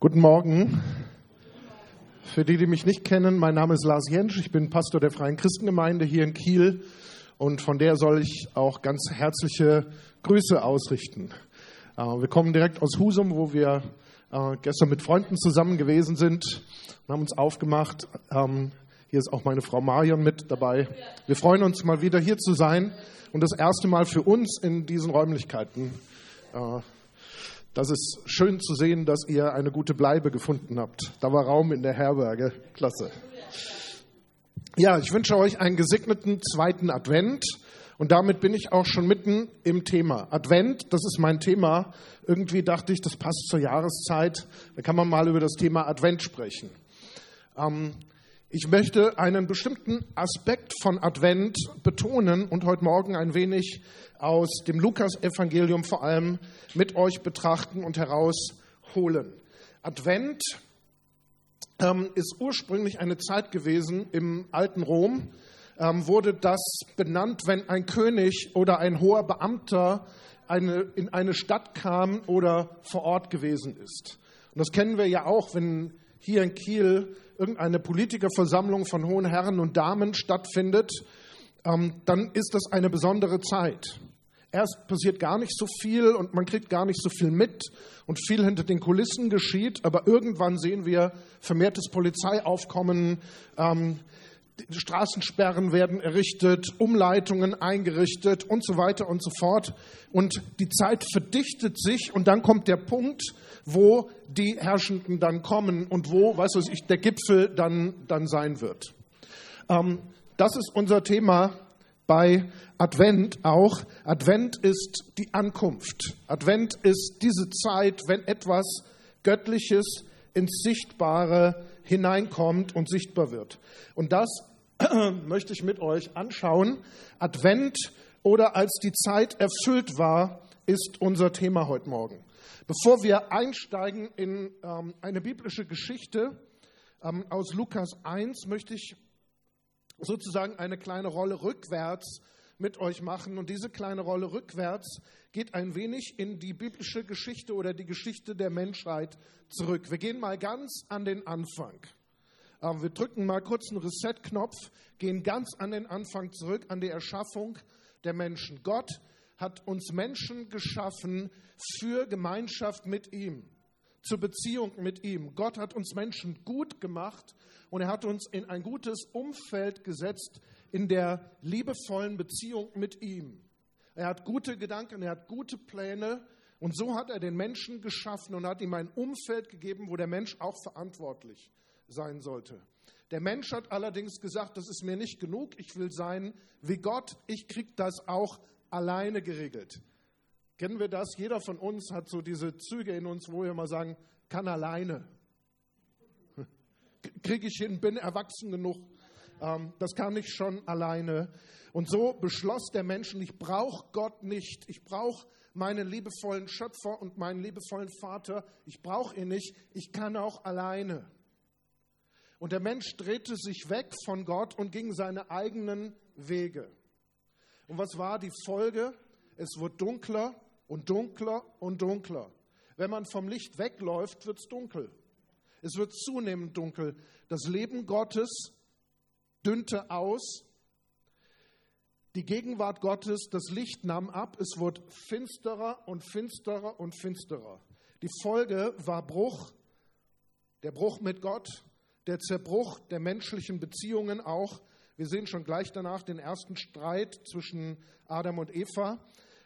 Guten Morgen. Für die, die mich nicht kennen, mein Name ist Lars Jentsch. Ich bin Pastor der Freien Christengemeinde hier in Kiel und von der soll ich auch ganz herzliche Grüße ausrichten. Äh, wir kommen direkt aus Husum, wo wir äh, gestern mit Freunden zusammen gewesen sind und haben uns aufgemacht. Ähm, hier ist auch meine Frau Marion mit dabei. Wir freuen uns mal wieder hier zu sein und das erste Mal für uns in diesen Räumlichkeiten. Das ist schön zu sehen, dass ihr eine gute Bleibe gefunden habt. Da war Raum in der Herberge. Klasse. Ja, ich wünsche euch einen gesegneten zweiten Advent. Und damit bin ich auch schon mitten im Thema. Advent, das ist mein Thema. Irgendwie dachte ich, das passt zur Jahreszeit. Da kann man mal über das Thema Advent sprechen. Ähm, ich möchte einen bestimmten Aspekt von Advent betonen und heute Morgen ein wenig aus dem Lukas-Evangelium vor allem mit euch betrachten und herausholen. Advent ähm, ist ursprünglich eine Zeit gewesen im alten Rom, ähm, wurde das benannt, wenn ein König oder ein hoher Beamter eine, in eine Stadt kam oder vor Ort gewesen ist. Und das kennen wir ja auch, wenn hier in Kiel irgendeine Politikerversammlung von hohen Herren und Damen stattfindet, ähm, dann ist das eine besondere Zeit. Erst passiert gar nicht so viel und man kriegt gar nicht so viel mit und viel hinter den Kulissen geschieht, aber irgendwann sehen wir vermehrtes Polizeiaufkommen, ähm, Straßensperren werden errichtet, Umleitungen eingerichtet und so weiter und so fort. Und die Zeit verdichtet sich und dann kommt der Punkt, wo die Herrschenden dann kommen und wo, weißt du, ich, der Gipfel dann, dann sein wird. Ähm, das ist unser Thema bei Advent auch. Advent ist die Ankunft. Advent ist diese Zeit, wenn etwas Göttliches ins Sichtbare hineinkommt und sichtbar wird. Und das möchte ich mit euch anschauen. Advent oder als die Zeit erfüllt war, ist unser Thema heute Morgen. Bevor wir einsteigen in ähm, eine biblische Geschichte ähm, aus Lukas 1, möchte ich sozusagen eine kleine Rolle rückwärts mit euch machen. Und diese kleine Rolle rückwärts geht ein wenig in die biblische Geschichte oder die Geschichte der Menschheit zurück. Wir gehen mal ganz an den Anfang. Aber wir drücken mal kurz einen Reset-Knopf, gehen ganz an den Anfang zurück, an die Erschaffung der Menschen. Gott hat uns Menschen geschaffen für Gemeinschaft mit ihm, zur Beziehung mit ihm. Gott hat uns Menschen gut gemacht und er hat uns in ein gutes Umfeld gesetzt in der liebevollen Beziehung mit ihm. Er hat gute Gedanken, er hat gute Pläne und so hat er den Menschen geschaffen und hat ihm ein Umfeld gegeben, wo der Mensch auch verantwortlich ist sein sollte. Der Mensch hat allerdings gesagt, das ist mir nicht genug, ich will sein wie Gott, ich kriege das auch alleine geregelt. Kennen wir das? Jeder von uns hat so diese Züge in uns, wo wir mal sagen, kann alleine. Kriege ich hin, bin erwachsen genug. Ähm, das kann ich schon alleine. Und so beschloss der Mensch, ich brauche Gott nicht. Ich brauche meinen liebevollen Schöpfer und meinen liebevollen Vater. Ich brauche ihn nicht. Ich kann auch alleine. Und der Mensch drehte sich weg von Gott und ging seine eigenen Wege. Und was war die Folge? Es wurde dunkler und dunkler und dunkler. Wenn man vom Licht wegläuft, wird es dunkel. Es wird zunehmend dunkel. Das Leben Gottes dünnte aus. Die Gegenwart Gottes, das Licht nahm ab. Es wurde finsterer und finsterer und finsterer. Die Folge war Bruch, der Bruch mit Gott, der Zerbruch der menschlichen Beziehungen auch. Wir sehen schon gleich danach den ersten Streit zwischen Adam und Eva.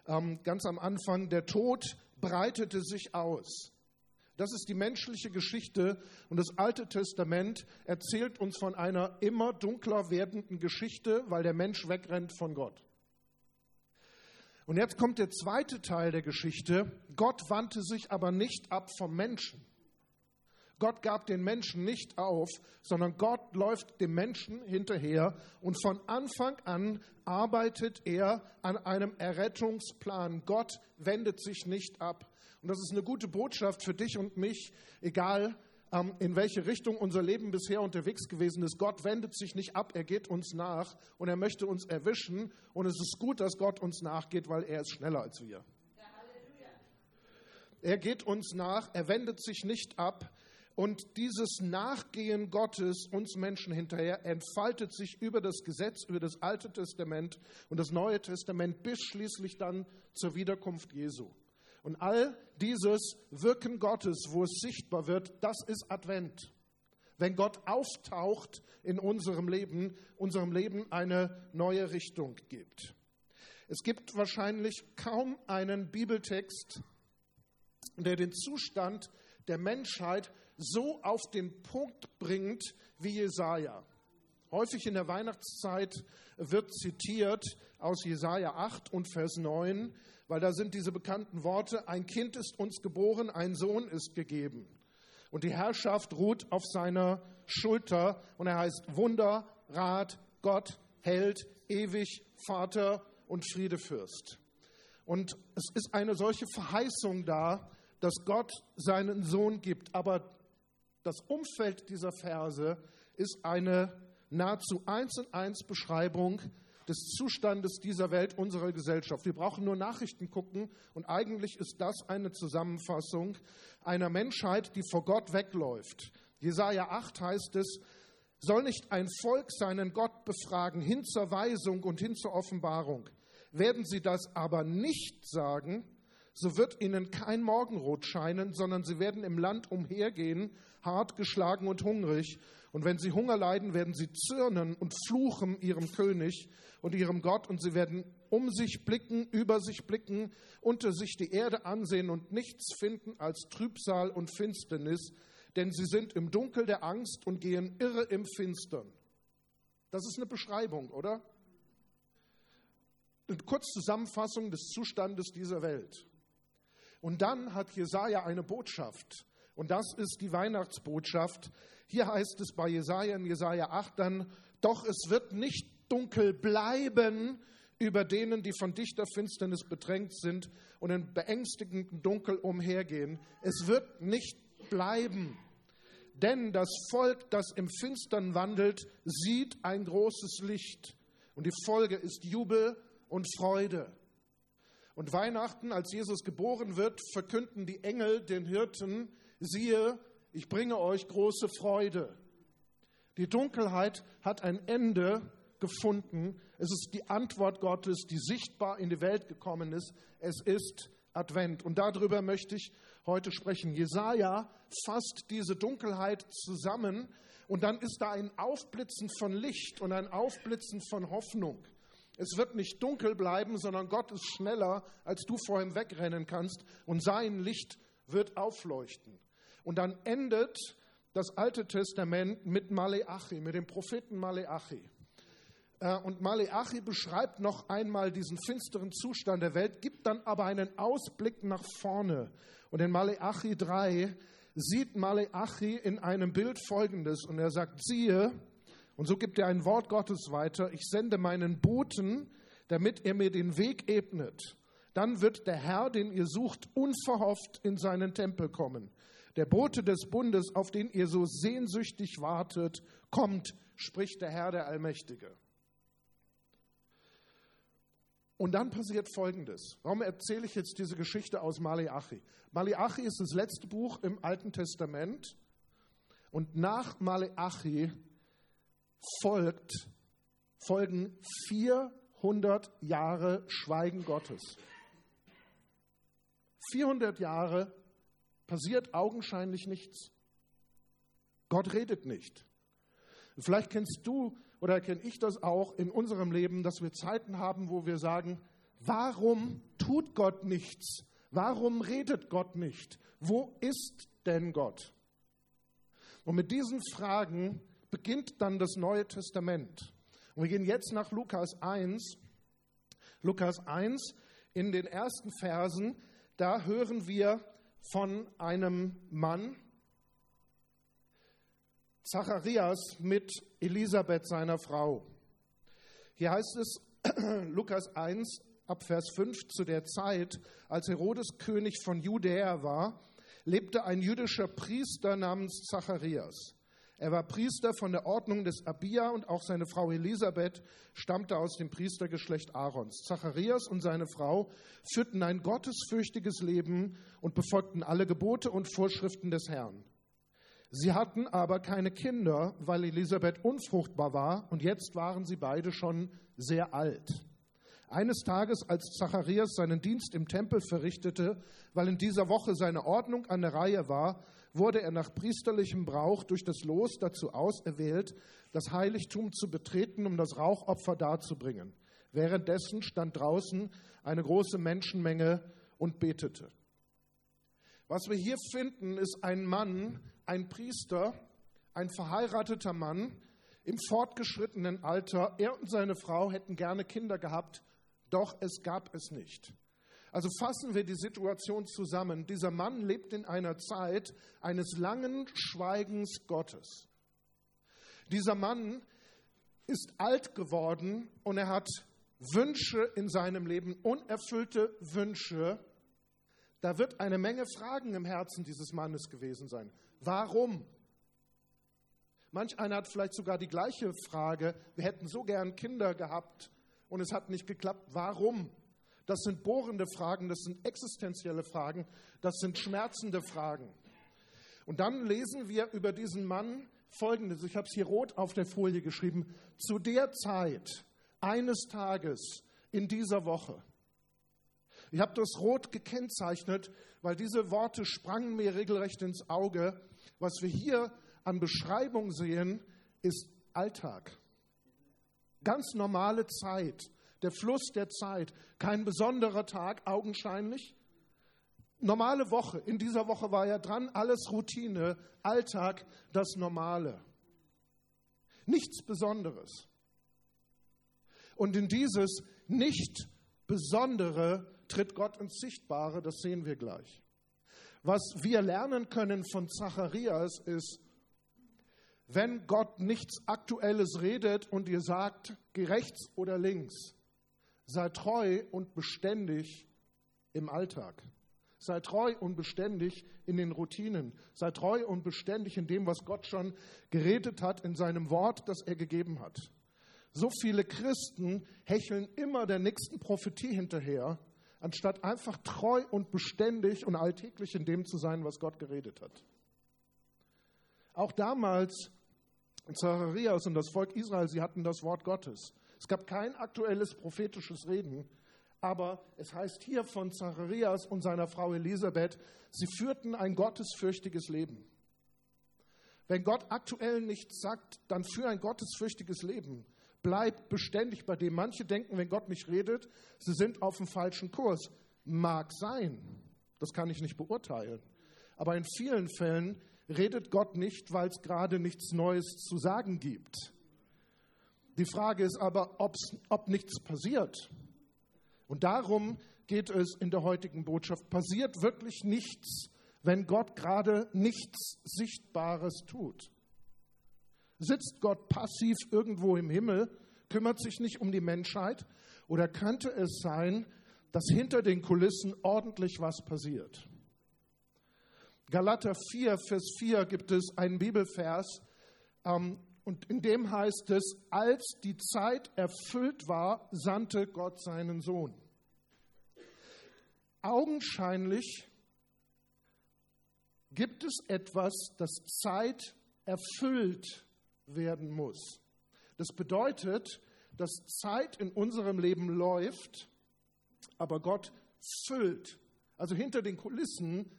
Ähm, ganz am Anfang, der Tod breitete sich aus. Das ist die menschliche Geschichte und das Alte Testament erzählt uns von einer immer dunkler werdenden Geschichte, weil der Mensch wegrennt von Gott. Und jetzt kommt der zweite Teil der Geschichte. Gott wandte sich aber nicht ab vom Menschen. Gott gab den Menschen nicht auf, sondern Gott läuft dem Menschen hinterher und von Anfang an arbeitet er an einem Errettungsplan. Gott wendet sich nicht ab. Und das ist eine gute Botschaft für dich und mich, egal ähm, in welche Richtung unser Leben bisher unterwegs gewesen ist. Gott wendet sich nicht ab, er geht uns nach und er möchte uns erwischen. Und es ist gut, dass Gott uns nachgeht, weil er ist schneller als wir. Er geht uns nach, er wendet sich nicht ab. Und dieses Nachgehen Gottes uns Menschen hinterher entfaltet sich über das Gesetz, über das Alte Testament und das Neue Testament bis schließlich dann zur Wiederkunft Jesu. Und all dieses Wirken Gottes, wo es sichtbar wird, das ist Advent. Wenn Gott auftaucht in unserem Leben, unserem Leben eine neue Richtung gibt. Es gibt wahrscheinlich kaum einen Bibeltext, der den Zustand der Menschheit so auf den Punkt bringt wie Jesaja. Häufig in der Weihnachtszeit wird zitiert aus Jesaja 8 und Vers 9, weil da sind diese bekannten Worte: Ein Kind ist uns geboren, ein Sohn ist gegeben. Und die Herrschaft ruht auf seiner Schulter und er heißt Wunder, Rat, Gott, Held, ewig, Vater und Friedefürst. Und es ist eine solche Verheißung da, dass Gott seinen Sohn gibt. Aber das Umfeld dieser Verse ist eine nahezu eins in eins Beschreibung des Zustandes dieser Welt, unserer Gesellschaft. Wir brauchen nur Nachrichten gucken und eigentlich ist das eine Zusammenfassung einer Menschheit, die vor Gott wegläuft. Jesaja 8 heißt es, soll nicht ein Volk seinen Gott befragen hin zur Weisung und hin zur Offenbarung. Werden sie das aber nicht sagen, so wird ihnen kein Morgenrot scheinen, sondern sie werden im Land umhergehen, hart geschlagen und hungrig. Und wenn sie Hunger leiden, werden sie zürnen und fluchen ihrem König und ihrem Gott, und sie werden um sich blicken, über sich blicken, unter sich die Erde ansehen und nichts finden als Trübsal und Finsternis, denn sie sind im Dunkel der Angst und gehen irre im Finstern. Das ist eine Beschreibung, oder? Eine Kurzzusammenfassung des Zustandes dieser Welt. Und dann hat Jesaja eine Botschaft. Und das ist die Weihnachtsbotschaft. Hier heißt es bei Jesaja in Jesaja 8 dann, doch es wird nicht dunkel bleiben über denen, die von dichter Finsternis bedrängt sind und in beängstigenden Dunkel umhergehen. Es wird nicht bleiben. Denn das Volk, das im Finstern wandelt, sieht ein großes Licht. Und die Folge ist Jubel und Freude. Und Weihnachten, als Jesus geboren wird, verkünden die Engel den Hirten, siehe, ich bringe euch große Freude. Die Dunkelheit hat ein Ende gefunden. Es ist die Antwort Gottes, die sichtbar in die Welt gekommen ist. Es ist Advent. Und darüber möchte ich heute sprechen. Jesaja fasst diese Dunkelheit zusammen und dann ist da ein Aufblitzen von Licht und ein Aufblitzen von Hoffnung. Es wird nicht dunkel bleiben, sondern Gott ist schneller, als du vor ihm wegrennen kannst und sein Licht wird aufleuchten. Und dann endet das Alte Testament mit Maleachi, mit dem Propheten Maleachi. Äh, und Maleachi beschreibt noch einmal diesen finsteren Zustand der Welt, gibt dann aber einen Ausblick nach vorne. Und in Maleachi 3 sieht Maleachi in einem Bild Folgendes und er sagt, siehe, und so gibt er ein Wort Gottes weiter. Ich sende meinen Boten, damit er mir den Weg ebnet. Dann wird der Herr, den ihr sucht, unverhofft in seinen Tempel kommen. Der Bote des Bundes, auf den ihr so sehnsüchtig wartet, kommt, spricht der Herr der Allmächtige. Und dann passiert Folgendes. Warum erzähle ich jetzt diese Geschichte aus Maleachi? Maleachi ist das letzte Buch im Alten Testament. Und nach Maleachi folgt, folgen 400 Jahre Schweigen Gottes. 400 Jahre passiert augenscheinlich nichts. Gott redet nicht. Vielleicht kennst du oder kenne ich das auch in unserem Leben, dass wir Zeiten haben, wo wir sagen, warum tut Gott nichts? Warum redet Gott nicht? Wo ist denn Gott? Und mit diesen Fragen beginnt dann das Neue Testament. Und wir gehen jetzt nach Lukas 1. Lukas 1 in den ersten Versen, da hören wir von einem Mann, Zacharias mit Elisabeth, seiner Frau. Hier heißt es, Lukas 1 ab Vers 5, zu der Zeit, als Herodes König von Judäa war, lebte ein jüdischer Priester namens Zacharias. Er war Priester von der Ordnung des Abia und auch seine Frau Elisabeth stammte aus dem Priestergeschlecht Aarons. Zacharias und seine Frau führten ein gottesfürchtiges Leben und befolgten alle Gebote und Vorschriften des Herrn. Sie hatten aber keine Kinder, weil Elisabeth unfruchtbar war und jetzt waren sie beide schon sehr alt. Eines Tages, als Zacharias seinen Dienst im Tempel verrichtete, weil in dieser Woche seine Ordnung an der Reihe war, wurde er nach priesterlichem Brauch durch das Los dazu auserwählt, das Heiligtum zu betreten, um das Rauchopfer darzubringen. Währenddessen stand draußen eine große Menschenmenge und betete. Was wir hier finden, ist ein Mann, ein Priester, ein verheirateter Mann im fortgeschrittenen Alter. Er und seine Frau hätten gerne Kinder gehabt, doch es gab es nicht. Also fassen wir die Situation zusammen. Dieser Mann lebt in einer Zeit eines langen Schweigens Gottes. Dieser Mann ist alt geworden und er hat Wünsche in seinem Leben, unerfüllte Wünsche, da wird eine Menge Fragen im Herzen dieses Mannes gewesen sein. Warum? Manch einer hat vielleicht sogar die gleiche Frage. Wir hätten so gern Kinder gehabt und es hat nicht geklappt. Warum? Das sind bohrende Fragen, das sind existenzielle Fragen, das sind schmerzende Fragen. Und dann lesen wir über diesen Mann Folgendes. Ich habe es hier rot auf der Folie geschrieben. Zu der Zeit eines Tages in dieser Woche ich habe das rot gekennzeichnet, weil diese Worte sprangen mir regelrecht ins Auge. Was wir hier an Beschreibung sehen, ist Alltag. Ganz normale Zeit, der Fluss der Zeit, kein besonderer Tag, augenscheinlich. Normale Woche, in dieser Woche war er dran, alles Routine, Alltag, das Normale. Nichts Besonderes. Und in dieses nicht Besondere tritt Gott ins Sichtbare, das sehen wir gleich. Was wir lernen können von Zacharias ist, wenn Gott nichts Aktuelles redet und dir sagt, geh rechts oder links, sei treu und beständig im Alltag. Sei treu und beständig in den Routinen. Sei treu und beständig in dem, was Gott schon geredet hat in seinem Wort, das er gegeben hat. So viele Christen hecheln immer der nächsten Prophetie hinterher, anstatt einfach treu und beständig und alltäglich in dem zu sein, was Gott geredet hat. Auch damals Zacharias und das Volk Israel, sie hatten das Wort Gottes. Es gab kein aktuelles prophetisches Reden, aber es heißt hier von Zacharias und seiner Frau Elisabeth, sie führten ein gottesfürchtiges Leben. Wenn Gott aktuell nichts sagt, dann für ein gottesfürchtiges Leben. Bleib beständig bei dem. Manche denken, wenn Gott nicht redet, sie sind auf dem falschen Kurs. Mag sein. Das kann ich nicht beurteilen. Aber in vielen Fällen redet Gott nicht, weil es gerade nichts Neues zu sagen gibt. Die Frage ist aber, ob nichts passiert. Und darum geht es in der heutigen Botschaft. Passiert wirklich nichts, wenn Gott gerade nichts Sichtbares tut? Sitzt Gott passiv irgendwo im Himmel, kümmert sich nicht um die Menschheit? Oder könnte es sein, dass hinter den Kulissen ordentlich was passiert? Galater 4, Vers 4 gibt es einen Bibelvers, ähm, und in dem heißt es, als die Zeit erfüllt war, sandte Gott seinen Sohn. Augenscheinlich gibt es etwas, das Zeit erfüllt werden muss. Das bedeutet, dass Zeit in unserem Leben läuft, aber Gott füllt. Also hinter den Kulissen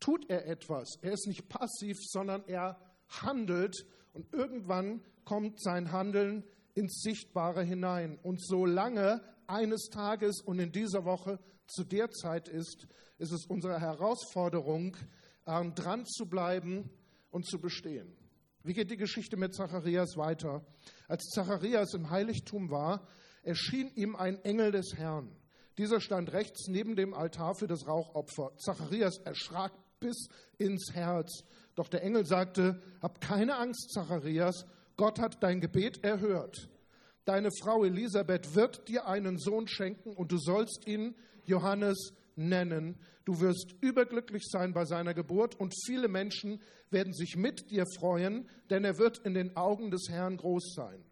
tut er etwas. Er ist nicht passiv, sondern er handelt und irgendwann kommt sein Handeln ins Sichtbare hinein. Und solange eines Tages und in dieser Woche zu der Zeit ist, ist es unsere Herausforderung, ähm, dran zu bleiben und zu bestehen. Wie geht die Geschichte mit Zacharias weiter? Als Zacharias im Heiligtum war, erschien ihm ein Engel des Herrn. Dieser stand rechts neben dem Altar für das Rauchopfer. Zacharias erschrak bis ins Herz. Doch der Engel sagte, hab keine Angst, Zacharias, Gott hat dein Gebet erhört. Deine Frau Elisabeth wird dir einen Sohn schenken und du sollst ihn Johannes nennen. Du wirst überglücklich sein bei seiner Geburt und viele Menschen werden sich mit dir freuen, denn er wird in den Augen des Herrn groß sein.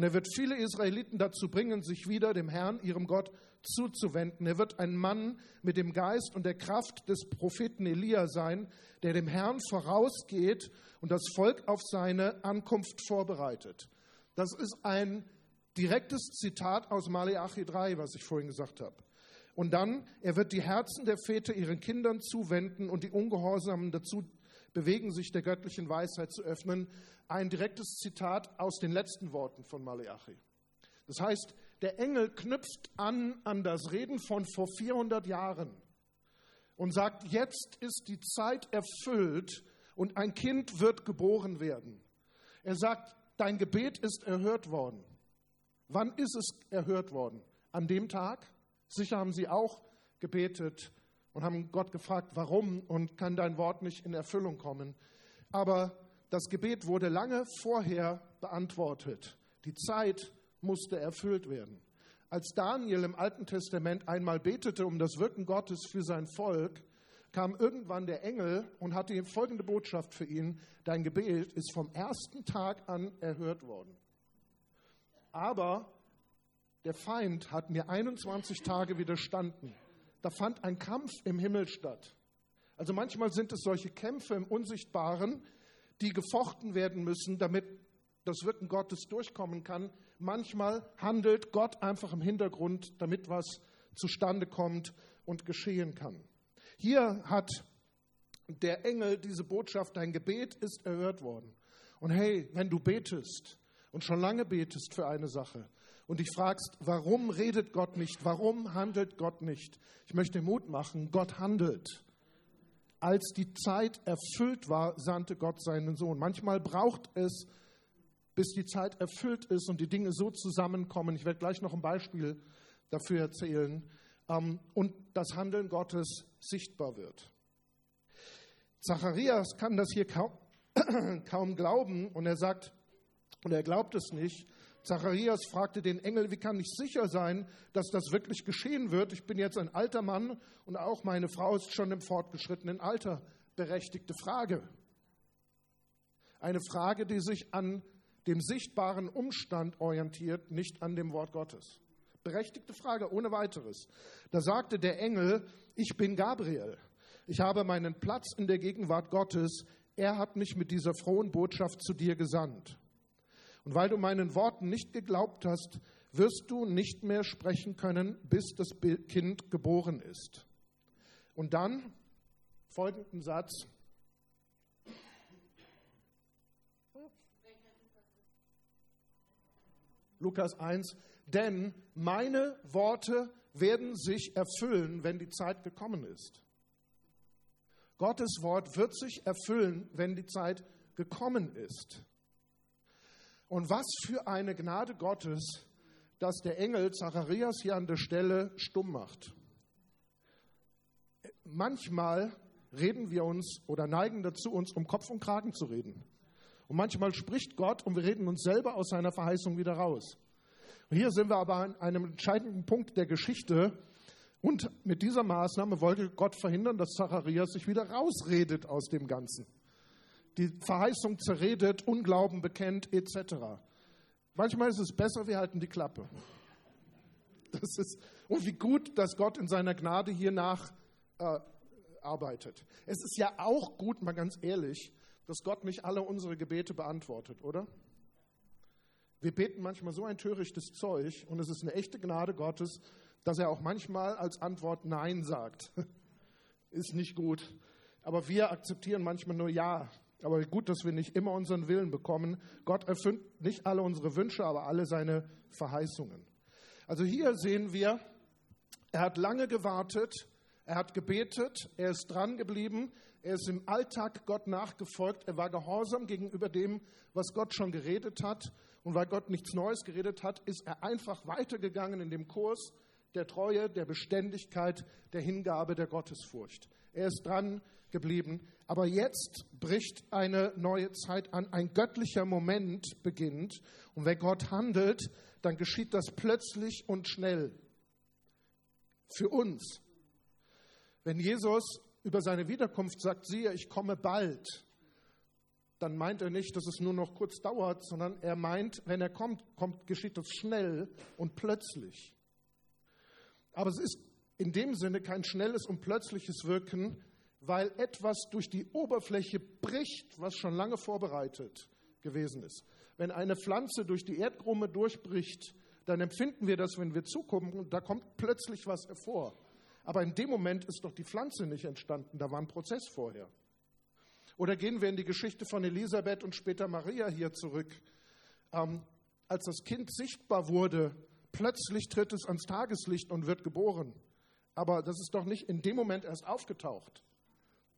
Und er wird viele Israeliten dazu bringen, sich wieder dem Herrn, ihrem Gott, zuzuwenden. Er wird ein Mann mit dem Geist und der Kraft des Propheten Elia sein, der dem Herrn vorausgeht und das Volk auf seine Ankunft vorbereitet. Das ist ein direktes Zitat aus Maleachi 3, was ich vorhin gesagt habe. Und dann, er wird die Herzen der Väter ihren Kindern zuwenden und die Ungehorsamen dazu bewegen, sich der göttlichen Weisheit zu öffnen. Ein direktes Zitat aus den letzten Worten von Maleachi. Das heißt, der Engel knüpft an an das Reden von vor 400 Jahren und sagt, jetzt ist die Zeit erfüllt und ein Kind wird geboren werden. Er sagt, dein Gebet ist erhört worden. Wann ist es erhört worden? An dem Tag? Sicher haben sie auch gebetet und haben Gott gefragt, warum und kann dein Wort nicht in Erfüllung kommen. Aber das Gebet wurde lange vorher beantwortet. Die Zeit musste erfüllt werden. Als Daniel im Alten Testament einmal betete um das Wirken Gottes für sein Volk, kam irgendwann der Engel und hatte ihm folgende Botschaft für ihn. Dein Gebet ist vom ersten Tag an erhört worden. Aber der Feind hat mir 21 Tage widerstanden. Da fand ein Kampf im Himmel statt. Also manchmal sind es solche Kämpfe im Unsichtbaren, die gefochten werden müssen, damit das Wirken Gottes durchkommen kann. Manchmal handelt Gott einfach im Hintergrund, damit was zustande kommt und geschehen kann. Hier hat der Engel diese Botschaft, dein Gebet ist erhört worden. Und hey, wenn du betest, und schon lange betest für eine Sache und dich fragst, warum redet Gott nicht, warum handelt Gott nicht, ich möchte Mut machen, Gott handelt. Als die Zeit erfüllt war, sandte Gott seinen Sohn. Manchmal braucht es, bis die Zeit erfüllt ist und die Dinge so zusammenkommen. Ich werde gleich noch ein Beispiel dafür erzählen. Ähm, und das Handeln Gottes sichtbar wird. Zacharias kann das hier kaum, kaum glauben und er sagt, und er glaubt es nicht. Zacharias fragte den Engel, wie kann ich sicher sein, dass das wirklich geschehen wird? Ich bin jetzt ein alter Mann und auch meine Frau ist schon im fortgeschrittenen Alter. Berechtigte Frage. Eine Frage, die sich an dem sichtbaren Umstand orientiert, nicht an dem Wort Gottes. Berechtigte Frage, ohne weiteres. Da sagte der Engel, ich bin Gabriel. Ich habe meinen Platz in der Gegenwart Gottes. Er hat mich mit dieser frohen Botschaft zu dir gesandt. Und weil du meinen Worten nicht geglaubt hast, wirst du nicht mehr sprechen können, bis das Kind geboren ist. Und dann folgenden Satz. Lukas 1, denn meine Worte werden sich erfüllen, wenn die Zeit gekommen ist. Gottes Wort wird sich erfüllen, wenn die Zeit gekommen ist. Und was für eine Gnade Gottes, dass der Engel Zacharias hier an der Stelle stumm macht. Manchmal reden wir uns oder neigen dazu, uns um Kopf und Kragen zu reden. Und manchmal spricht Gott und wir reden uns selber aus seiner Verheißung wieder raus. Und hier sind wir aber an einem entscheidenden Punkt der Geschichte. Und mit dieser Maßnahme wollte Gott verhindern, dass Zacharias sich wieder rausredet aus dem Ganzen die Verheißung zerredet, Unglauben bekennt, etc. Manchmal ist es besser, wir halten die Klappe. Das ist, und wie gut, dass Gott in seiner Gnade hier nach äh, arbeitet. Es ist ja auch gut, mal ganz ehrlich, dass Gott nicht alle unsere Gebete beantwortet, oder? Wir beten manchmal so ein törichtes Zeug und es ist eine echte Gnade Gottes, dass er auch manchmal als Antwort Nein sagt. ist nicht gut. Aber wir akzeptieren manchmal nur Ja. Aber gut, dass wir nicht immer unseren Willen bekommen. Gott erfüllt nicht alle unsere Wünsche, aber alle seine Verheißungen. Also hier sehen wir, er hat lange gewartet, er hat gebetet, er ist dran geblieben, er ist im Alltag Gott nachgefolgt, er war gehorsam gegenüber dem, was Gott schon geredet hat. Und weil Gott nichts Neues geredet hat, ist er einfach weitergegangen in dem Kurs der Treue, der Beständigkeit, der Hingabe, der Gottesfurcht. Er ist dran geblieben. Aber jetzt bricht eine neue Zeit an. Ein göttlicher Moment beginnt. Und wenn Gott handelt, dann geschieht das plötzlich und schnell. Für uns. Wenn Jesus über seine Wiederkunft sagt, siehe, ich komme bald, dann meint er nicht, dass es nur noch kurz dauert, sondern er meint, wenn er kommt, kommt geschieht das schnell und plötzlich. Aber es ist in dem Sinne kein schnelles und plötzliches Wirken, weil etwas durch die Oberfläche bricht, was schon lange vorbereitet gewesen ist. Wenn eine Pflanze durch die Erdkrume durchbricht, dann empfinden wir das, wenn wir zugucken, da kommt plötzlich was hervor. Aber in dem Moment ist doch die Pflanze nicht entstanden, da war ein Prozess vorher. Oder gehen wir in die Geschichte von Elisabeth und später Maria hier zurück. Ähm, als das Kind sichtbar wurde, plötzlich tritt es ans Tageslicht und wird geboren. Aber das ist doch nicht in dem Moment erst aufgetaucht.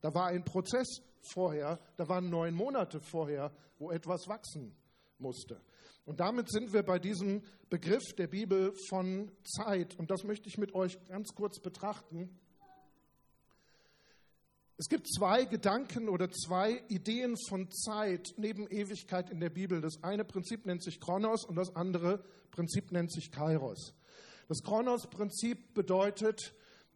Da war ein Prozess vorher, da waren neun Monate vorher, wo etwas wachsen musste. Und damit sind wir bei diesem Begriff der Bibel von Zeit. Und das möchte ich mit euch ganz kurz betrachten. Es gibt zwei Gedanken oder zwei Ideen von Zeit neben Ewigkeit in der Bibel. Das eine Prinzip nennt sich Chronos und das andere Prinzip nennt sich Kairos. Das Chronos-Prinzip bedeutet,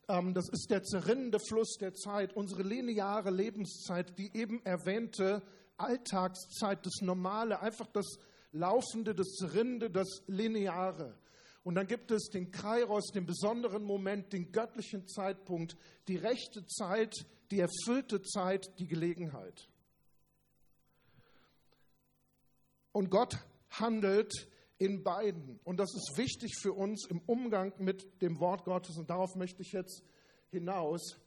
das ist der zerrinnende Fluss der Zeit, unsere lineare Lebenszeit, die eben erwähnte Alltagszeit, das Normale, einfach das Laufende, das Zerrinnende, das Lineare. Und dann gibt es den Kairos, den besonderen Moment, den göttlichen Zeitpunkt, die rechte Zeit, die erfüllte Zeit, die Gelegenheit. Und Gott handelt in beiden. Und das ist wichtig für uns im Umgang mit dem Wort Gottes. Und darauf möchte ich jetzt hinaus.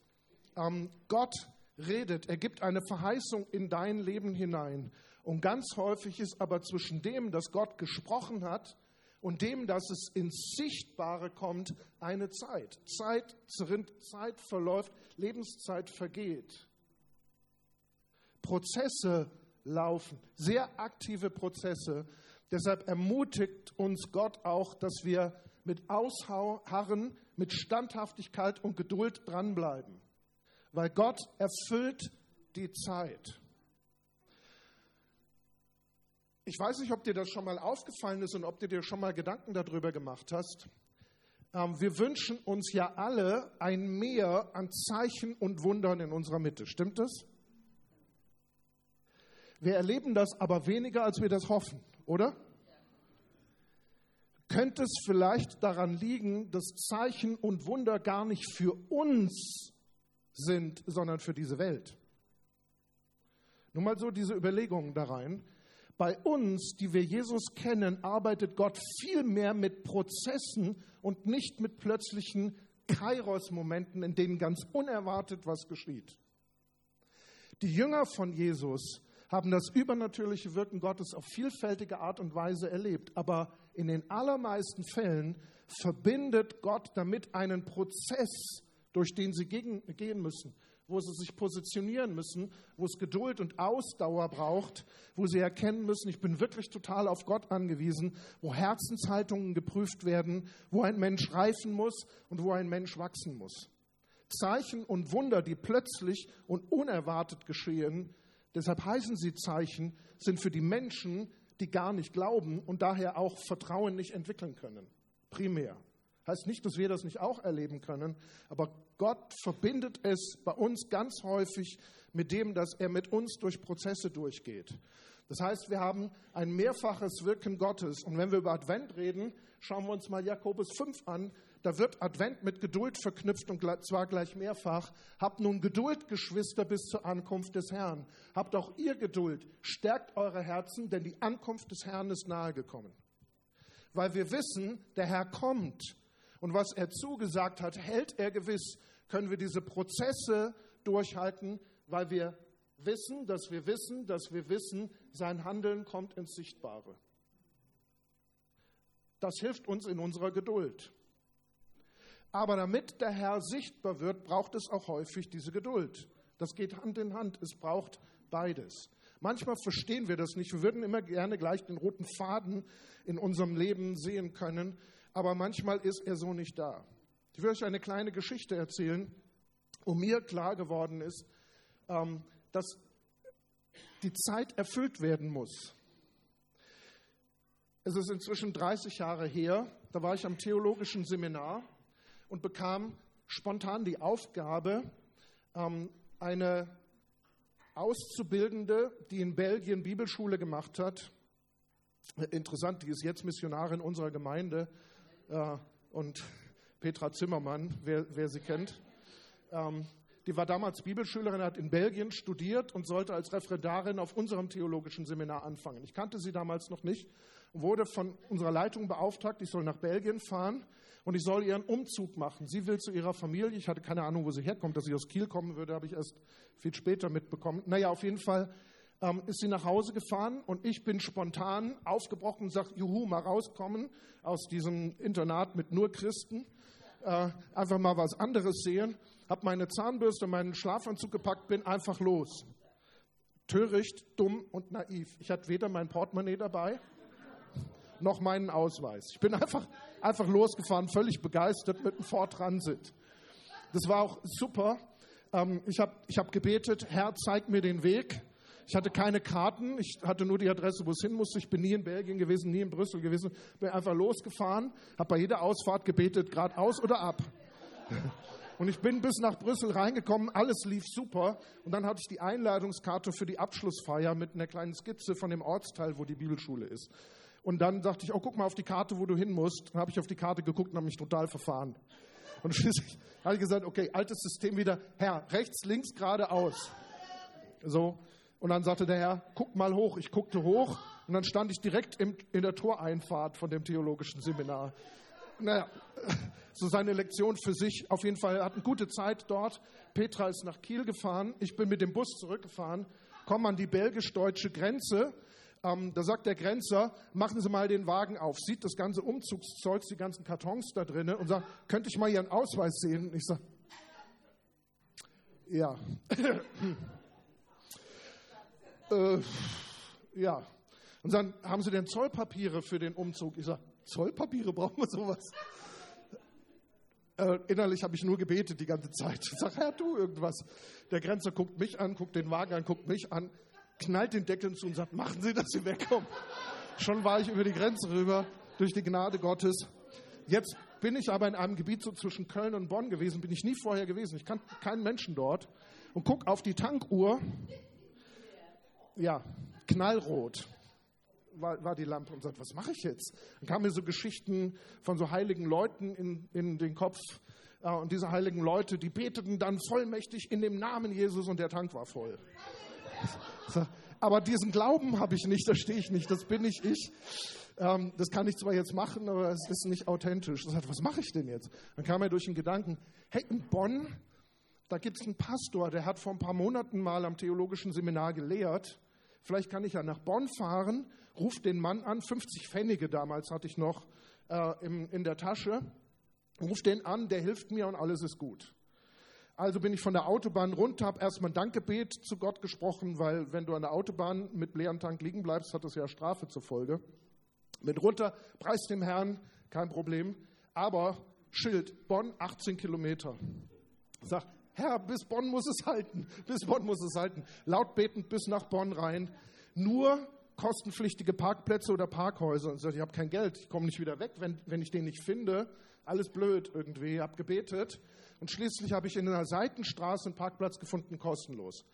Ähm, Gott redet, er gibt eine Verheißung in dein Leben hinein. Und ganz häufig ist aber zwischen dem, dass Gott gesprochen hat, und dem, dass es ins Sichtbare kommt, eine Zeit. Zeit zerrinnt, Zeit verläuft, Lebenszeit vergeht. Prozesse laufen, sehr aktive Prozesse. Deshalb ermutigt uns Gott auch, dass wir mit Ausharren, mit Standhaftigkeit und Geduld dranbleiben. Weil Gott erfüllt die Zeit. Ich weiß nicht, ob dir das schon mal aufgefallen ist und ob du dir schon mal Gedanken darüber gemacht hast. Ähm, wir wünschen uns ja alle ein Mehr an Zeichen und Wundern in unserer Mitte. Stimmt das? Wir erleben das aber weniger, als wir das hoffen, oder? Könnte es vielleicht daran liegen, dass Zeichen und Wunder gar nicht für uns sind, sondern für diese Welt? Nur mal so diese Überlegungen da rein. Bei uns, die wir Jesus kennen, arbeitet Gott viel mehr mit Prozessen und nicht mit plötzlichen Kairos-Momenten, in denen ganz unerwartet was geschieht. Die Jünger von Jesus haben das übernatürliche Wirken Gottes auf vielfältige Art und Weise erlebt, aber in den allermeisten Fällen verbindet Gott damit einen Prozess, durch den sie gehen müssen wo sie sich positionieren müssen, wo es Geduld und Ausdauer braucht, wo sie erkennen müssen, ich bin wirklich total auf Gott angewiesen, wo Herzenshaltungen geprüft werden, wo ein Mensch reifen muss und wo ein Mensch wachsen muss. Zeichen und Wunder, die plötzlich und unerwartet geschehen, deshalb heißen sie Zeichen, sind für die Menschen, die gar nicht glauben und daher auch Vertrauen nicht entwickeln können. Primär. Heißt nicht, dass wir das nicht auch erleben können, aber Gott verbindet es bei uns ganz häufig mit dem, dass er mit uns durch Prozesse durchgeht. Das heißt, wir haben ein mehrfaches Wirken Gottes. Und wenn wir über Advent reden, schauen wir uns mal Jakobus 5 an. Da wird Advent mit Geduld verknüpft und zwar gleich mehrfach. Habt nun Geduld, Geschwister, bis zur Ankunft des Herrn. Habt auch ihr Geduld. Stärkt eure Herzen, denn die Ankunft des Herrn ist nahegekommen. Weil wir wissen, der Herr kommt und was er zugesagt hat, hält er gewiss, können wir diese Prozesse durchhalten, weil wir wissen, dass wir wissen, dass wir wissen, sein Handeln kommt ins Sichtbare. Das hilft uns in unserer Geduld. Aber damit der Herr sichtbar wird, braucht es auch häufig diese Geduld. Das geht Hand in Hand. Es braucht beides. Manchmal verstehen wir das nicht. Wir würden immer gerne gleich den roten Faden in unserem Leben sehen können, aber manchmal ist er so nicht da. Ich will euch eine kleine Geschichte erzählen, wo mir klar geworden ist, ähm, dass die Zeit erfüllt werden muss. Es ist inzwischen 30 Jahre her, da war ich am theologischen Seminar und bekam spontan die Aufgabe, ähm, eine Auszubildende, die in Belgien Bibelschule gemacht hat, interessant, die ist jetzt Missionarin unserer Gemeinde äh, und Petra Zimmermann, wer, wer sie kennt. Ähm, die war damals Bibelschülerin, hat in Belgien studiert und sollte als Referendarin auf unserem theologischen Seminar anfangen. Ich kannte sie damals noch nicht wurde von unserer Leitung beauftragt, ich soll nach Belgien fahren und ich soll ihren Umzug machen. Sie will zu ihrer Familie. Ich hatte keine Ahnung, wo sie herkommt. Dass sie aus Kiel kommen würde, habe ich erst viel später mitbekommen. Naja, auf jeden Fall ähm, ist sie nach Hause gefahren und ich bin spontan aufgebrochen und sage, juhu, mal rauskommen aus diesem Internat mit nur Christen äh, einfach mal was anderes sehen, habe meine Zahnbürste, meinen Schlafanzug gepackt, bin einfach los. Töricht, dumm und naiv. Ich hatte weder mein Portemonnaie dabei noch meinen Ausweis. Ich bin einfach, einfach losgefahren, völlig begeistert mit einem Ford Transit. Das war auch super. Ähm, ich habe ich hab gebetet, Herr, zeig mir den Weg. Ich hatte keine Karten, ich hatte nur die Adresse, wo es hin musste. Ich bin nie in Belgien gewesen, nie in Brüssel gewesen. Bin einfach losgefahren, habe bei jeder Ausfahrt gebetet, geradeaus oder ab. Und ich bin bis nach Brüssel reingekommen, alles lief super. Und dann hatte ich die Einladungskarte für die Abschlussfeier mit einer kleinen Skizze von dem Ortsteil, wo die Bibelschule ist. Und dann dachte ich, oh, guck mal auf die Karte, wo du hin musst. Dann habe ich auf die Karte geguckt und habe mich total verfahren. Und schließlich habe ich gesagt, okay, altes System wieder, Herr, rechts, links, geradeaus. So, und dann sagte der Herr, guck mal hoch. Ich guckte hoch und dann stand ich direkt im, in der Toreinfahrt von dem theologischen Seminar. Naja, so seine Lektion für sich. Auf jeden Fall hatten gute Zeit dort. Petra ist nach Kiel gefahren. Ich bin mit dem Bus zurückgefahren, komme an die belgisch-deutsche Grenze. Ähm, da sagt der Grenzer, machen Sie mal den Wagen auf, sieht das ganze Umzugszeug, die ganzen Kartons da drinnen und sagt, könnte ich mal Ihren Ausweis sehen? ich sage, ja. äh, ja. Und dann haben sie denn Zollpapiere für den Umzug? Ich sage, Zollpapiere brauchen wir sowas? Äh, innerlich habe ich nur gebetet die ganze Zeit. Ich sage, Herr, tu irgendwas. Der Grenzer guckt mich an, guckt den Wagen an, guckt mich an, knallt den Deckel zu und sagt, machen Sie, dass Sie wegkommen. Schon war ich über die Grenze rüber, durch die Gnade Gottes. Jetzt bin ich aber in einem Gebiet so zwischen Köln und Bonn gewesen, bin ich nie vorher gewesen. Ich kannte keinen Menschen dort und guck auf die Tankuhr ja, knallrot war, war die Lampe und sagt, was mache ich jetzt? Dann kamen mir so Geschichten von so heiligen Leuten in, in den Kopf. Äh, und diese heiligen Leute, die beteten dann vollmächtig in dem Namen Jesus und der Tank war voll. Aber diesen Glauben habe ich nicht, da stehe ich nicht, das bin ich ich. Ähm, das kann ich zwar jetzt machen, aber es ist nicht authentisch. Das heißt, was mache ich denn jetzt? Dann kam er durch den Gedanken, hey, in Bonn, da gibt es einen Pastor, der hat vor ein paar Monaten mal am theologischen Seminar gelehrt Vielleicht kann ich ja nach Bonn fahren, rufe den Mann an, 50 Pfennige damals hatte ich noch äh, im, in der Tasche, rufe den an, der hilft mir und alles ist gut. Also bin ich von der Autobahn runter, habe erstmal ein Dankgebet zu Gott gesprochen, weil wenn du an der Autobahn mit leeren Tank liegen bleibst, hat das ja Strafe zur Folge. Mit runter, preis dem Herrn, kein Problem. Aber Schild, Bonn 18 Kilometer. Sag, Herr, bis Bonn muss es halten, bis Bonn muss es halten. Laut betend bis nach Bonn rein. Nur kostenpflichtige Parkplätze oder Parkhäuser. Und ich, ich habe kein Geld, ich komme nicht wieder weg, wenn, wenn ich den nicht finde. Alles blöd irgendwie. Habe gebetet. Und schließlich habe ich in einer Seitenstraße einen Parkplatz gefunden, kostenlos.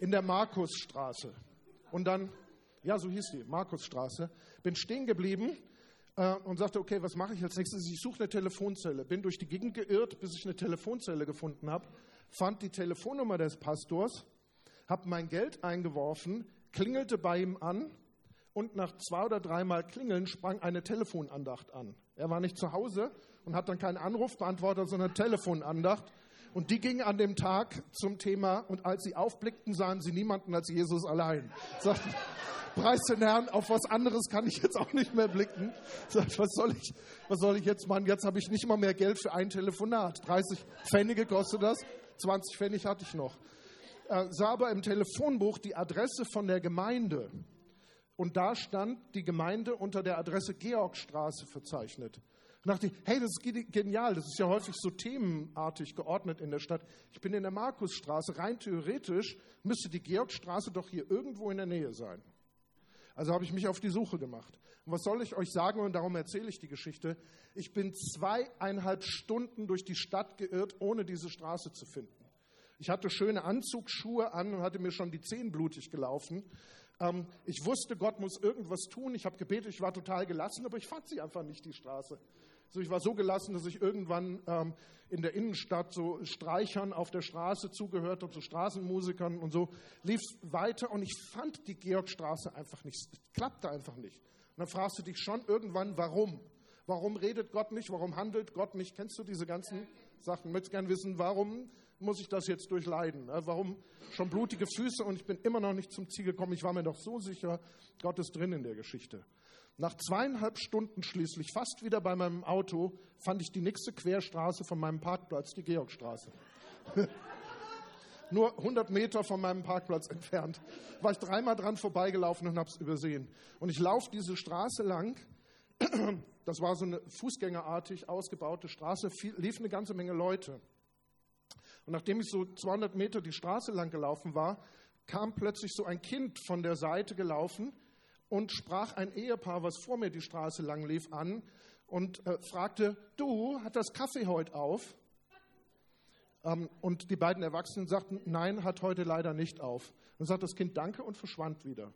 In der Markusstraße. Und dann, ja, so hieß die, Markusstraße. Bin stehen geblieben äh, und sagte, okay, was mache ich als nächstes? Ich suche eine Telefonzelle. Bin durch die Gegend geirrt, bis ich eine Telefonzelle gefunden habe, fand die Telefonnummer des Pastors, habe mein Geld eingeworfen, klingelte bei ihm an und nach zwei oder dreimal Klingeln sprang eine Telefonandacht an. Er war nicht zu Hause und hat dann keinen Anruf beantwortet, sondern Telefonandacht. Und die ging an dem Tag zum Thema, und als sie aufblickten, sahen sie niemanden als Jesus allein. Sagten, preis den Herrn, auf was anderes kann ich jetzt auch nicht mehr blicken. Was soll ich, was soll ich jetzt machen? Jetzt habe ich nicht mal mehr Geld für ein Telefonat. 30 Pfennige kostet das, 20 Pfennig hatte ich noch. Äh, sah aber im Telefonbuch die Adresse von der Gemeinde. Und da stand die Gemeinde unter der Adresse Georgstraße verzeichnet. Und dachte ich, hey, das ist genial, das ist ja häufig so themenartig geordnet in der Stadt. Ich bin in der Markusstraße, rein theoretisch müsste die Georgstraße doch hier irgendwo in der Nähe sein. Also habe ich mich auf die Suche gemacht. Und was soll ich euch sagen? Und darum erzähle ich die Geschichte. Ich bin zweieinhalb Stunden durch die Stadt geirrt, ohne diese Straße zu finden. Ich hatte schöne Anzugsschuhe an und hatte mir schon die Zehen blutig gelaufen. Ähm, ich wusste, Gott muss irgendwas tun. Ich habe gebetet, ich war total gelassen, aber ich fand sie einfach nicht, die Straße. Also ich war so gelassen, dass ich irgendwann ähm, in der Innenstadt so Streichern auf der Straße zugehört habe, so Straßenmusikern und so, lief weiter und ich fand die Georgstraße einfach nicht, klappte einfach nicht. Und dann fragst du dich schon irgendwann, warum? Warum redet Gott nicht? Warum handelt Gott nicht? Kennst du diese ganzen Sachen? Ich möchte gerne wissen, warum muss ich das jetzt durchleiden? Warum schon blutige Füße und ich bin immer noch nicht zum Ziel gekommen? Ich war mir doch so sicher, Gott ist drin in der Geschichte. Nach zweieinhalb Stunden schließlich, fast wieder bei meinem Auto, fand ich die nächste Querstraße von meinem Parkplatz, die Georgstraße. Nur 100 Meter von meinem Parkplatz entfernt. War ich dreimal dran vorbeigelaufen und habe es übersehen. Und ich laufe diese Straße lang. Das war so eine fußgängerartig ausgebaute Straße, lief eine ganze Menge Leute. Und nachdem ich so 200 Meter die Straße lang gelaufen war, kam plötzlich so ein Kind von der Seite gelaufen und sprach ein Ehepaar, was vor mir die Straße lang lief, an und äh, fragte, du, hat das Kaffee heute auf? Ähm, und die beiden Erwachsenen sagten, nein, hat heute leider nicht auf. Dann sagt das Kind Danke und verschwand wieder.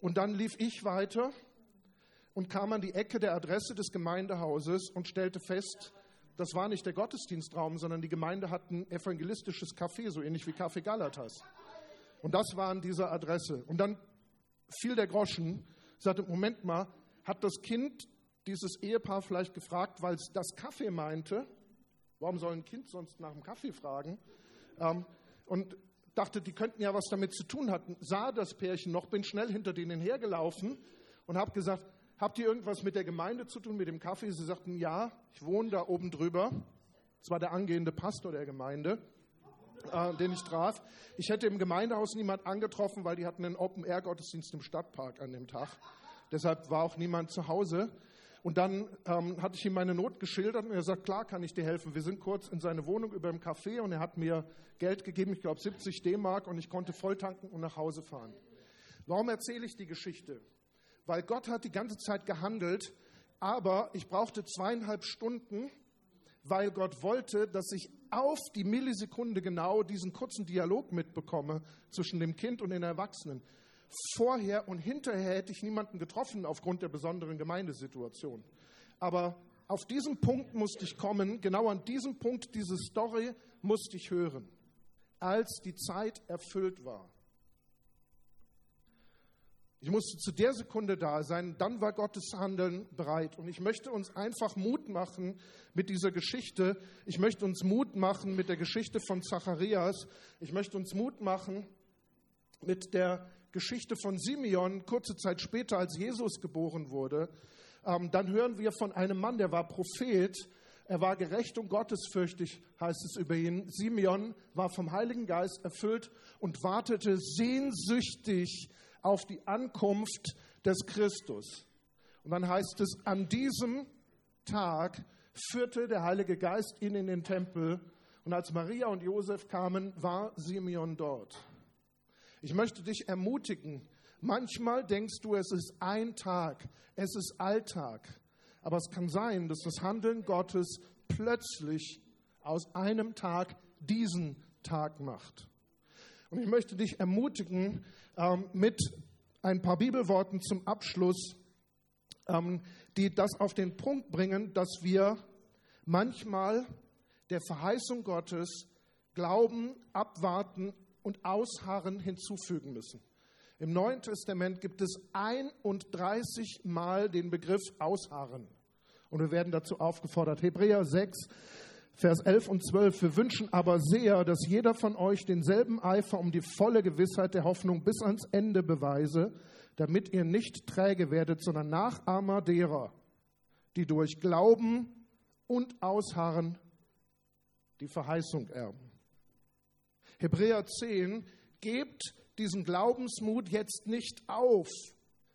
Und dann lief ich weiter und kam an die Ecke der Adresse des Gemeindehauses und stellte fest, das war nicht der Gottesdienstraum, sondern die Gemeinde hat ein evangelistisches Café, so ähnlich wie Café Galatas. Und das war an dieser Adresse. Und dann fiel der Groschen, sagte, Moment mal, hat das Kind dieses Ehepaar vielleicht gefragt, weil es das Kaffee meinte? Warum soll ein Kind sonst nach dem Kaffee fragen? Ähm, und dachte, die könnten ja was damit zu tun hatten. Sah das Pärchen noch, bin schnell hinter denen hergelaufen und habe gesagt, habt ihr irgendwas mit der Gemeinde zu tun, mit dem Kaffee? Sie sagten, ja, ich wohne da oben drüber. Das war der angehende Pastor der Gemeinde, äh, den ich traf. Ich hätte im Gemeindehaus niemand angetroffen, weil die hatten einen Open-Air-Gottesdienst im Stadtpark an dem Tag. Deshalb war auch niemand zu Hause. Und dann ähm, hatte ich ihm meine Not geschildert und er sagt, klar kann ich dir helfen. Wir sind kurz in seine Wohnung über dem Café und er hat mir Geld gegeben, ich glaube 70 D-Mark und ich konnte voll tanken und nach Hause fahren. Warum erzähle ich die Geschichte? weil Gott hat die ganze Zeit gehandelt, aber ich brauchte zweieinhalb Stunden, weil Gott wollte, dass ich auf die Millisekunde genau diesen kurzen Dialog mitbekomme zwischen dem Kind und den Erwachsenen. Vorher und hinterher hätte ich niemanden getroffen aufgrund der besonderen Gemeindesituation. Aber auf diesen Punkt musste ich kommen, genau an diesem Punkt diese Story musste ich hören, als die Zeit erfüllt war. Ich musste zu der Sekunde da sein, dann war Gottes Handeln bereit. Und ich möchte uns einfach Mut machen mit dieser Geschichte. Ich möchte uns Mut machen mit der Geschichte von Zacharias. Ich möchte uns Mut machen mit der Geschichte von Simeon, kurze Zeit später, als Jesus geboren wurde. Ähm, dann hören wir von einem Mann, der war Prophet. Er war gerecht und gottesfürchtig, heißt es über ihn. Simeon war vom Heiligen Geist erfüllt und wartete sehnsüchtig auf die Ankunft des Christus. Und dann heißt es, an diesem Tag führte der Heilige Geist ihn in den Tempel und als Maria und Josef kamen, war Simeon dort. Ich möchte dich ermutigen, manchmal denkst du, es ist ein Tag, es ist Alltag, aber es kann sein, dass das Handeln Gottes plötzlich aus einem Tag diesen Tag macht. Und ich möchte dich ermutigen ähm, mit ein paar Bibelworten zum Abschluss, ähm, die das auf den Punkt bringen, dass wir manchmal der Verheißung Gottes Glauben, Abwarten und Ausharren hinzufügen müssen. Im Neuen Testament gibt es 31 Mal den Begriff Ausharren. Und wir werden dazu aufgefordert. Hebräer 6, Vers 11 und 12. Wir wünschen aber sehr, dass jeder von euch denselben Eifer um die volle Gewissheit der Hoffnung bis ans Ende beweise, damit ihr nicht träge werdet, sondern Nachahmer derer, die durch Glauben und Ausharren die Verheißung erben. Hebräer 10, gebt diesen Glaubensmut jetzt nicht auf.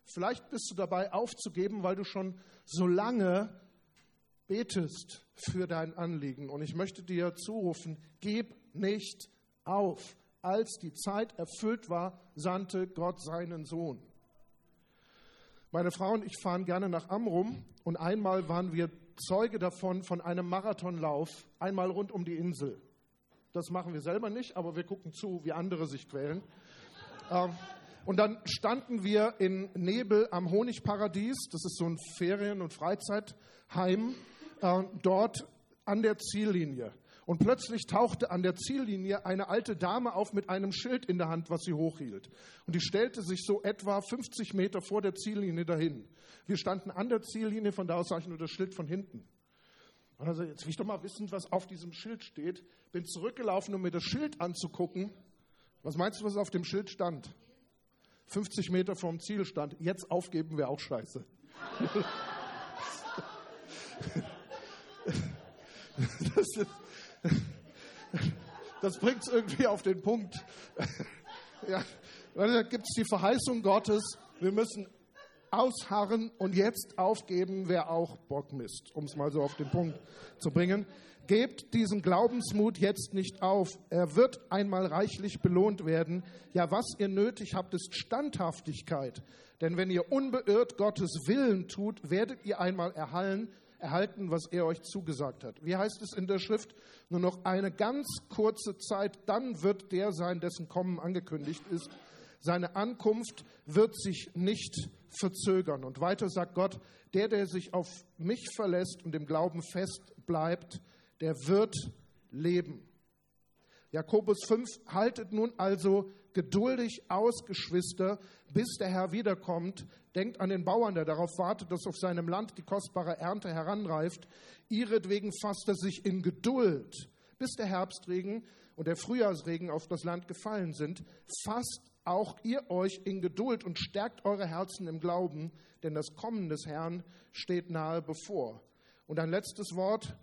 Vielleicht bist du dabei aufzugeben, weil du schon so lange betest für dein Anliegen. Und ich möchte dir zurufen, gib nicht auf. Als die Zeit erfüllt war, sandte Gott seinen Sohn. Meine Frau und ich fahren gerne nach Amrum und einmal waren wir Zeuge davon von einem Marathonlauf, einmal rund um die Insel. Das machen wir selber nicht, aber wir gucken zu, wie andere sich quälen. Ähm, und dann standen wir in Nebel am Honigparadies, das ist so ein Ferien- und Freizeitheim, äh, dort an der Ziellinie. Und plötzlich tauchte an der Ziellinie eine alte Dame auf mit einem Schild in der Hand, was sie hochhielt. Und die stellte sich so etwa 50 Meter vor der Ziellinie dahin. Wir standen an der Ziellinie, von da aus sah ich nur das Schild von hinten. Und also jetzt will ich doch mal wissen, was auf diesem Schild steht. Bin zurückgelaufen, um mir das Schild anzugucken. Was meinst du, was auf dem Schild stand? 50 Meter vom Ziel stand. Jetzt aufgeben wäre auch scheiße. Das ist, das bringt es irgendwie auf den Punkt. Ja, da gibt es die Verheißung Gottes, wir müssen ausharren und jetzt aufgeben, wer auch Bock misst, um es mal so auf den Punkt zu bringen. Gebt diesen Glaubensmut jetzt nicht auf. Er wird einmal reichlich belohnt werden. Ja, was ihr nötig habt, ist Standhaftigkeit. Denn wenn ihr unbeirrt Gottes Willen tut, werdet ihr einmal erhallen, erhalten, was er euch zugesagt hat. Wie heißt es in der Schrift? Nur noch eine ganz kurze Zeit, dann wird der sein, dessen Kommen angekündigt ist. Seine Ankunft wird sich nicht verzögern. Und weiter sagt Gott, der, der sich auf mich verlässt und im Glauben fest bleibt, der wird leben. Jakobus 5, haltet nun also geduldig aus, Geschwister, bis der Herr wiederkommt. Denkt an den Bauern, der darauf wartet, dass auf seinem Land die kostbare Ernte heranreift. Ihretwegen fasst er sich in Geduld, bis der Herbstregen und der Frühjahrsregen auf das Land gefallen sind. Fasst auch ihr euch in Geduld und stärkt eure Herzen im Glauben, denn das Kommen des Herrn steht nahe bevor. Und ein letztes Wort.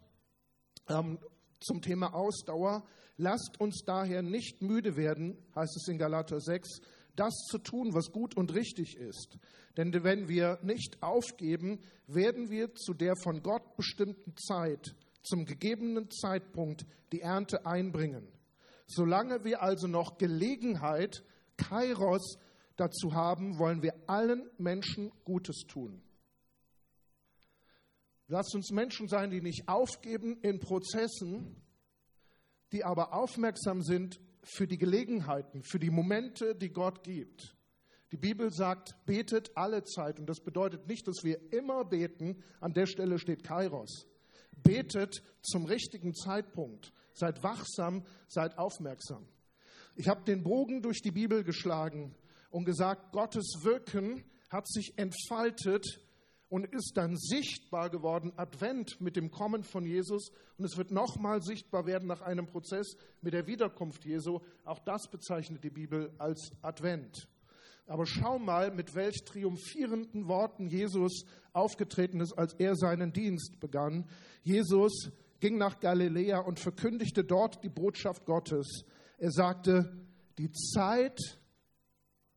Ähm, zum Thema Ausdauer. Lasst uns daher nicht müde werden, heißt es in Galater 6, das zu tun, was gut und richtig ist. Denn wenn wir nicht aufgeben, werden wir zu der von Gott bestimmten Zeit, zum gegebenen Zeitpunkt die Ernte einbringen. Solange wir also noch Gelegenheit, Kairos, dazu haben, wollen wir allen Menschen Gutes tun. Lasst uns Menschen sein, die nicht aufgeben in Prozessen, die aber aufmerksam sind für die Gelegenheiten, für die Momente, die Gott gibt. Die Bibel sagt, betet alle Zeit. Und das bedeutet nicht, dass wir immer beten. An der Stelle steht Kairos. Betet zum richtigen Zeitpunkt. Seid wachsam, seid aufmerksam. Ich habe den Bogen durch die Bibel geschlagen und gesagt, Gottes Wirken hat sich entfaltet und ist dann sichtbar geworden, Advent mit dem Kommen von Jesus. Und es wird nochmal sichtbar werden nach einem Prozess mit der Wiederkunft Jesu. Auch das bezeichnet die Bibel als Advent. Aber schau mal, mit welch triumphierenden Worten Jesus aufgetreten ist, als er seinen Dienst begann. Jesus ging nach Galiläa und verkündigte dort die Botschaft Gottes. Er sagte, die Zeit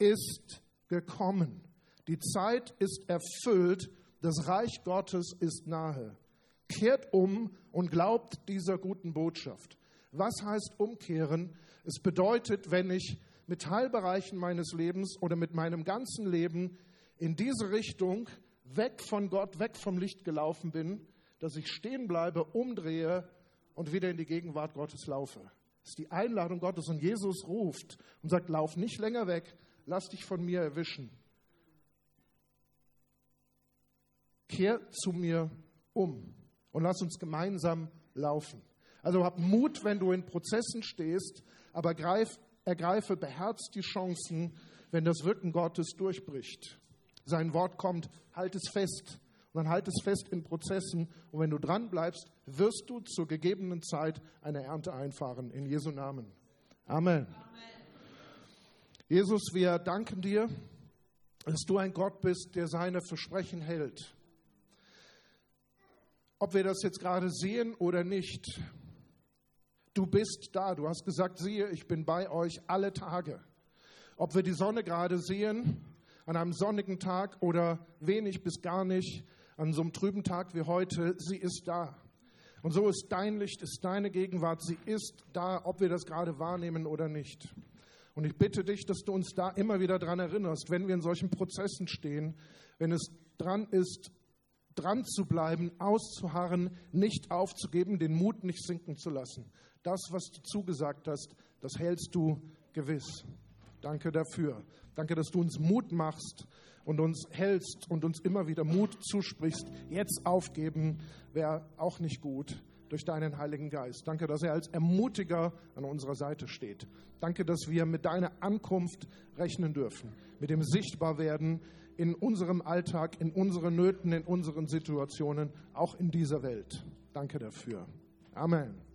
ist gekommen. Die Zeit ist erfüllt, das Reich Gottes ist nahe. Kehrt um und glaubt dieser guten Botschaft. Was heißt umkehren? Es bedeutet, wenn ich mit Teilbereichen meines Lebens oder mit meinem ganzen Leben in diese Richtung weg von Gott, weg vom Licht gelaufen bin, dass ich stehen bleibe, umdrehe und wieder in die Gegenwart Gottes laufe. Das ist die Einladung Gottes und Jesus ruft und sagt, lauf nicht länger weg, lass dich von mir erwischen. Kehr zu mir um und lass uns gemeinsam laufen. Also hab Mut, wenn du in Prozessen stehst, aber greif, ergreife beherzt die Chancen, wenn das Wirken Gottes durchbricht. Sein Wort kommt, halt es fest. Und dann halt es fest in Prozessen. Und wenn du dran bleibst, wirst du zur gegebenen Zeit eine Ernte einfahren. In Jesu Namen. Amen. Amen. Jesus, wir danken dir, dass du ein Gott bist, der seine Versprechen hält. Ob wir das jetzt gerade sehen oder nicht, du bist da. Du hast gesagt, siehe, ich bin bei euch alle Tage. Ob wir die Sonne gerade sehen, an einem sonnigen Tag oder wenig bis gar nicht, an so einem trüben Tag wie heute, sie ist da. Und so ist dein Licht, ist deine Gegenwart, sie ist da, ob wir das gerade wahrnehmen oder nicht. Und ich bitte dich, dass du uns da immer wieder dran erinnerst, wenn wir in solchen Prozessen stehen, wenn es dran ist, dran zu bleiben, auszuharren, nicht aufzugeben, den Mut nicht sinken zu lassen. Das, was du zugesagt hast, das hältst du gewiss. Danke dafür. Danke, dass du uns Mut machst und uns hältst und uns immer wieder Mut zusprichst. Jetzt aufgeben wäre auch nicht gut durch deinen Heiligen Geist. Danke, dass er als Ermutiger an unserer Seite steht. Danke, dass wir mit deiner Ankunft rechnen dürfen, mit dem Sichtbarwerden in unserem Alltag, in unseren Nöten, in unseren Situationen, auch in dieser Welt. Danke dafür. Amen.